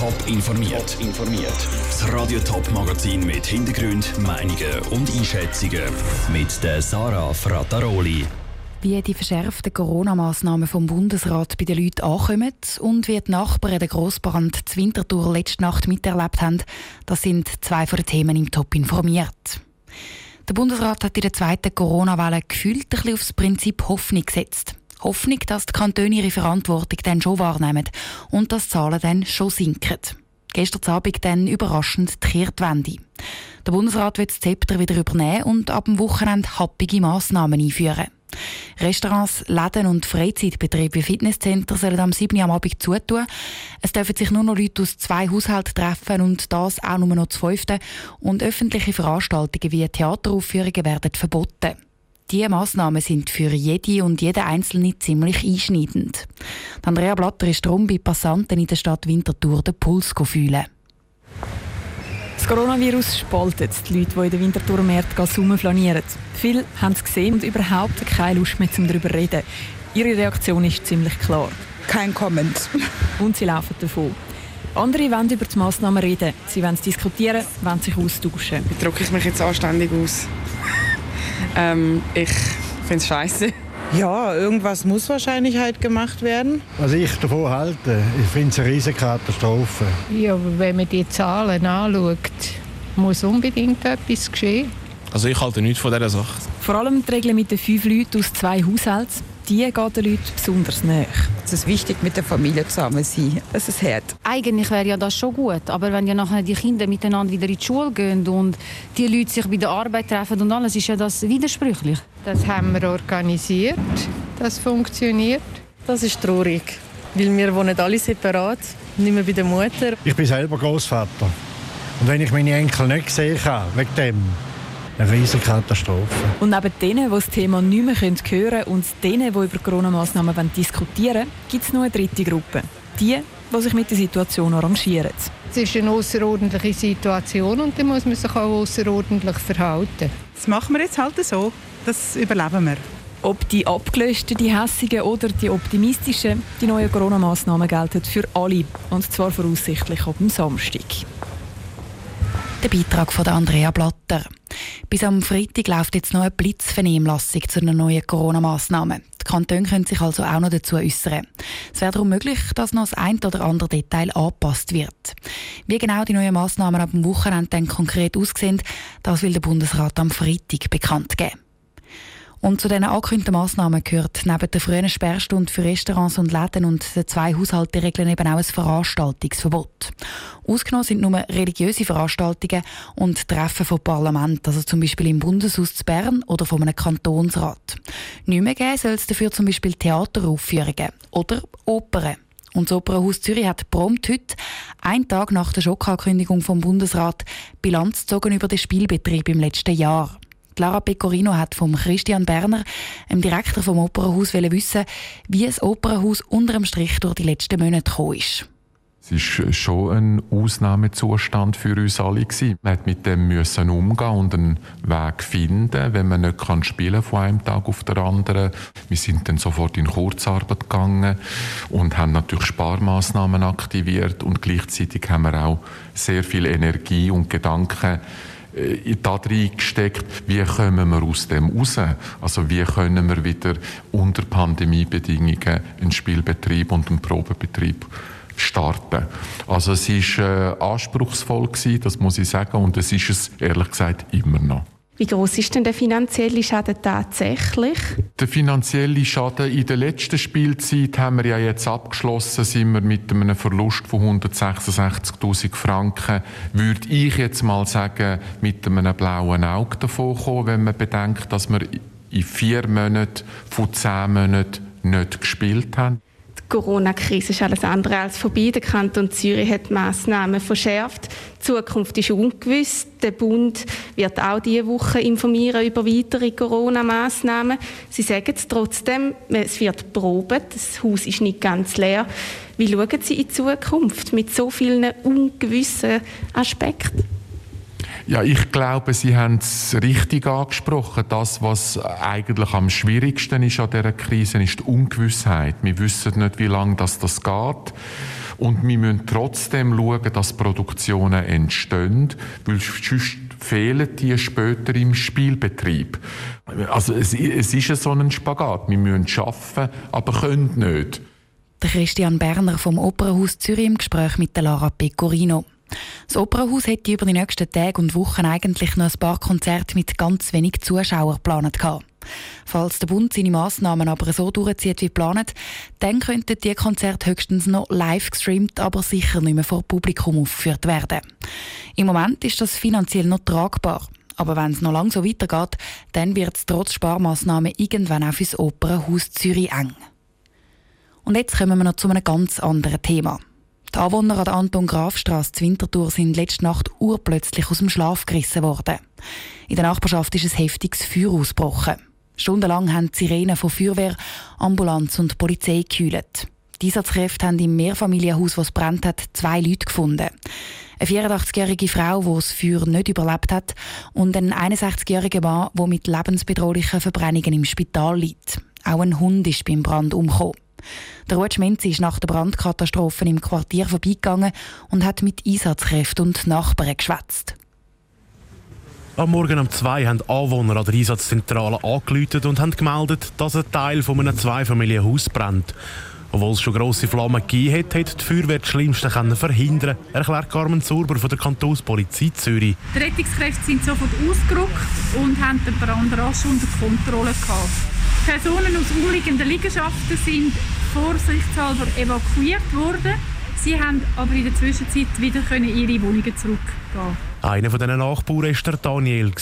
Top informiert. informiert. Das Radio Top Magazin mit Hintergrund, Meinungen und Einschätzungen mit der Sarah Frataroli. Wie die verschärften Corona-Massnahmen vom Bundesrat bei den Leuten ankommen und wie die Nachbarn den Grossbrand zur Winterthur letzte Nacht miterlebt haben, das sind zwei von den Themen im Top informiert. Der Bundesrat hat in der zweiten Corona-Welle gefühlt ein bisschen aufs Prinzip Hoffnung gesetzt. Hoffnung, dass die Kantone ihre Verantwortung dann schon wahrnehmen und dass die Zahlen dann schon sinken. Gestern Abend dann überraschend die Kehrtwende. Der Bundesrat wird das Zepter wieder übernehmen und ab dem Wochenende happige Massnahmen einführen. Restaurants, Läden und Freizeitbetriebe wie Fitnesscenter sollen am 7. Uhr am Abend zutun. Es dürfen sich nur noch Leute aus zwei Haushalten treffen und das auch nur noch zu fünften. Und öffentliche Veranstaltungen wie Theateraufführungen werden verboten. Diese Massnahmen sind für jede und jeden Einzelne ziemlich einschneidend. Andrea Blatter ist darum bei Passanten in der Stadt Winterthur den Puls fühlen. Das Coronavirus spaltet die Leute, die in den Winterthur-Märkten rumflanieren. Viele haben es gesehen und überhaupt keine Lust mehr, um darüber zu reden. Ihre Reaktion ist ziemlich klar. Kein Comment. Und sie laufen davon. Andere wollen über die Massnahmen reden. Sie wollen es diskutieren, wollen sich austauschen. Wie drücke ich mich jetzt anständig aus? Ähm, ich finde es scheiße. Ja, irgendwas muss wahrscheinlich halt gemacht werden. Was ich davon halte, ich finde es eine riesige Katastrophe. Ja, aber wenn man die Zahlen anschaut, muss unbedingt etwas geschehen. Also ich halte nichts von dieser Sache. Vor allem die Regel mit den fünf Leuten aus zwei Haushalten die geht den Leuten besonders nahe. Es ist wichtig, mit der Familie zusammen zu sein. Es ist hart. Eigentlich wäre ja das schon gut, aber wenn ja nachher die Kinder miteinander wieder in die Schule gehen und die Leute sich bei der Arbeit treffen und alles, ist ja das widersprüchlich. Das haben wir organisiert, das funktioniert. Das ist traurig, weil wir wohnen alle separat, nicht mehr bei der Mutter. Ich bin selber Großvater und wenn ich meine Enkel nicht sehen kann, wegen dem, eine riesige Katastrophe. Und neben denen, die das Thema nicht mehr hören können und denen, die über Corona-Massnahmen diskutieren wollen, gibt es noch eine dritte Gruppe. Die, die sich mit der Situation arrangieren. Es ist eine außerordentliche Situation und da muss man sich auch außerordentlich verhalten. Das machen wir jetzt halt so. Das überleben wir. Ob die abgelösten, die hässigen oder die optimistischen, die neuen Corona-Massnahmen gelten für alle. Und zwar voraussichtlich ab dem Samstag. Der Beitrag von Andrea Blatter. Bis am Freitag läuft jetzt noch eine Blitzvernehmlassung zu den neuen Corona-Massnahmen. Die Kantone können sich also auch noch dazu äußern. Es wäre darum möglich, dass noch das ein oder andere Detail angepasst wird. Wie genau die neuen Massnahmen ab dem Wochenende dann konkret aussehen, das will der Bundesrat am Freitag bekannt geben. Und zu diesen angekündigten Massnahmen gehört neben der frühen Sperrstunde für Restaurants und Läden und den zwei Haushalteregeln eben auch ein Veranstaltungsverbot. Ausgenommen sind nur religiöse Veranstaltungen und Treffen von Parlament, also zum Beispiel im Bundeshaus zu Bern oder von einem Kantonsrat. Nicht mehr geben soll es dafür zum Beispiel Theateraufführungen oder Opern. Und das Opernhaus Zürich hat prompt heute, einen Tag nach der Schockankündigung vom Bundesrat, Bilanz gezogen über den Spielbetrieb im letzten Jahr. Clara Pecorino hat vom Christian Berner, dem Direktor vom Opernhaus, wissen, wie das Opernhaus unter dem Strich durch die letzten Monate gekommen ist. Es war schon ein Ausnahmezustand für uns alle. Man musste mit dem müssen umgehen und einen Weg finden, wenn man nicht kann spielen von einem Tag auf den anderen. Wir sind dann sofort in Kurzarbeit gegangen und haben natürlich Sparmaßnahmen aktiviert und gleichzeitig haben wir auch sehr viel Energie und Gedanken äh, da gesteckt, wie kommen wir aus dem raus? Also wie können wir wieder unter Pandemiebedingungen einen Spielbetrieb und einen Probebetrieb starten. Also es war äh, anspruchsvoll gewesen, das muss ich sagen, und es ist es ehrlich gesagt immer noch. Wie groß ist denn der finanzielle Schaden tatsächlich? Der finanzielle Schaden in der letzten Spielzeit haben wir ja jetzt abgeschlossen, sind wir mit einem Verlust von 166.000 Franken, würde ich jetzt mal sagen, mit einem blauen Auge davon kommen, wenn man bedenkt, dass wir in vier Monaten von zehn Monaten nicht gespielt haben. Corona-Krise ist alles andere als vorbei. Der Kanton Zürich hat Massnahmen verschärft. Die Zukunft ist ungewiss. Der Bund wird auch diese Woche informieren über weitere Corona-Massnahmen. Sie sagen es trotzdem, es wird proben. Das Haus ist nicht ganz leer. Wie schauen Sie in die Zukunft mit so vielen ungewissen Aspekten? Ja, ich glaube, Sie haben es richtig angesprochen. Das, was eigentlich am schwierigsten ist an dieser Krise, ist die Ungewissheit. Wir wissen nicht, wie lange das, das geht. Und wir müssen trotzdem schauen, dass Produktionen entstehen, weil sonst fehlen die später im Spielbetrieb. Also es, es ist so ein Spagat. Wir müssen arbeiten, aber können nicht. Der Christian Berner vom Opernhaus Zürich im Gespräch mit Lara Pecorino. Das Opernhaus hätte über die nächsten Tage und Wochen eigentlich noch ein paar Konzerte mit ganz wenig Zuschauern geplant gehabt. Falls der Bund seine Massnahmen aber so durchzieht wie geplant, dann könnten die Konzerte höchstens noch live gestreamt, aber sicher nicht mehr vor Publikum aufgeführt werden. Im Moment ist das finanziell noch tragbar. Aber wenn es noch lange so weitergeht, dann wird es trotz Sparmaßnahmen irgendwann auch fürs Opernhaus Zürich eng. Und jetzt kommen wir noch zu einem ganz anderen Thema. Die Anwohner an der Anton-Graf-Strasse zu Winterthur sind letzte Nacht urplötzlich aus dem Schlaf gerissen worden. In der Nachbarschaft ist ein heftiges Feuer ausgebrochen. Stundenlang haben die Sirenen von Feuerwehr, Ambulanz und Polizei gekühlt. Die Einsatzkräfte haben im Mehrfamilienhaus, das brennt hat, zwei Leute gefunden. Eine 84-jährige Frau, die das Feuer nicht überlebt hat, und ein 61-jähriger Mann, der mit lebensbedrohlichen Verbrennungen im Spital liegt. Auch ein Hund ist beim Brand umgekommen. Der Ruud Schmenzi ist nach der Brandkatastrophe im Quartier vorbeigegangen und hat mit Einsatzkräften und Nachbarn geschwätzt. Am Morgen um zwei haben Anwohner an der Einsatzzentrale angeläutet und haben gemeldet, dass ein Teil von einem Zweifamilienhaus brennt. Obwohl es schon grosse Flammen gegeben hat, hat die Feuerwehr das Schlimmste verhindern erklärt Carmen Zurber von der Kantonspolizei Zürich. Die Rettungskräfte sind sofort ausgerückt und haben den Brand rasch unter Kontrolle gehabt. Personen aus umliegenden Liegenschaften sind vorsichtshalber evakuiert worden. Sie haben aber in der Zwischenzeit wieder in ihre Wohnungen zurückgehen. Einer von diesen Nachbarn war der Daniel.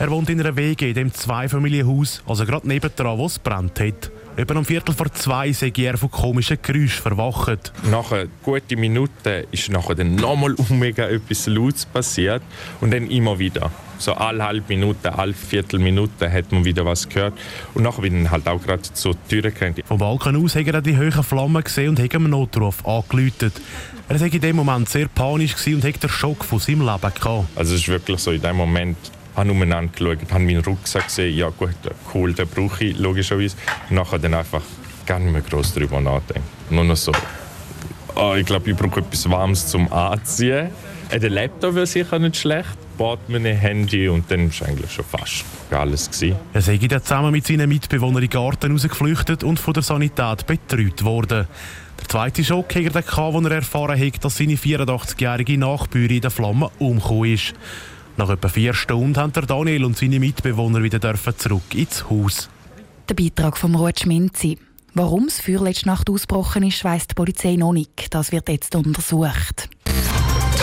Er wohnt in einer WG in dem Zweifamilienhaus, also gerade nebendran, wo es brennt hat. Etwa um Viertel vor zwei sei er von komischen Geräuschen verwacht. Nach einer guten Minute ist nachher dann nochmal mega etwas Lautes passiert und dann immer wieder. So alle halbe Minute, alle Viertelminute hat man wieder was gehört. Und nachher bin ich halt auch gerade zur Tür gerannt. Vom Balkon aus hat er die hohen Flammen gesehen und hat einen Notruf angeläutet. Er war in dem Moment sehr panisch und hat den Schock von seinem Leben gehabt. Also es ist wirklich so, in dem Moment habe umeinander geschaut, habe meinen Rucksack gesehen, ja gut, cool, den brauche ich logischerweise. Und nachher dann einfach gar nicht mehr groß darüber nachdenken. Nur noch so, oh, ich glaube, ich brauche etwas Warmes zum Anziehen. Äh, der Laptop wäre sicher nicht schlecht. Portemonnaie, Handy und dann war eigentlich schon fast alles. Gewesen. Er sei dann zusammen mit seinen Mitbewohnern in den Garten rausgeflüchtet und von der Sanität betreut worden. Der zweite Schock hat er als er erfahren hat, dass seine 84-jährige Nachbürin in den Flammen umgekommen ist. Nach etwa vier Stunden haben Daniel und seine Mitbewohner wieder zurück ins Haus. Der Beitrag von Ruud Schminzi. Warum das Feuer letzte Nacht ausgebrochen ist, weiss die Polizei noch nicht. Das wird jetzt untersucht.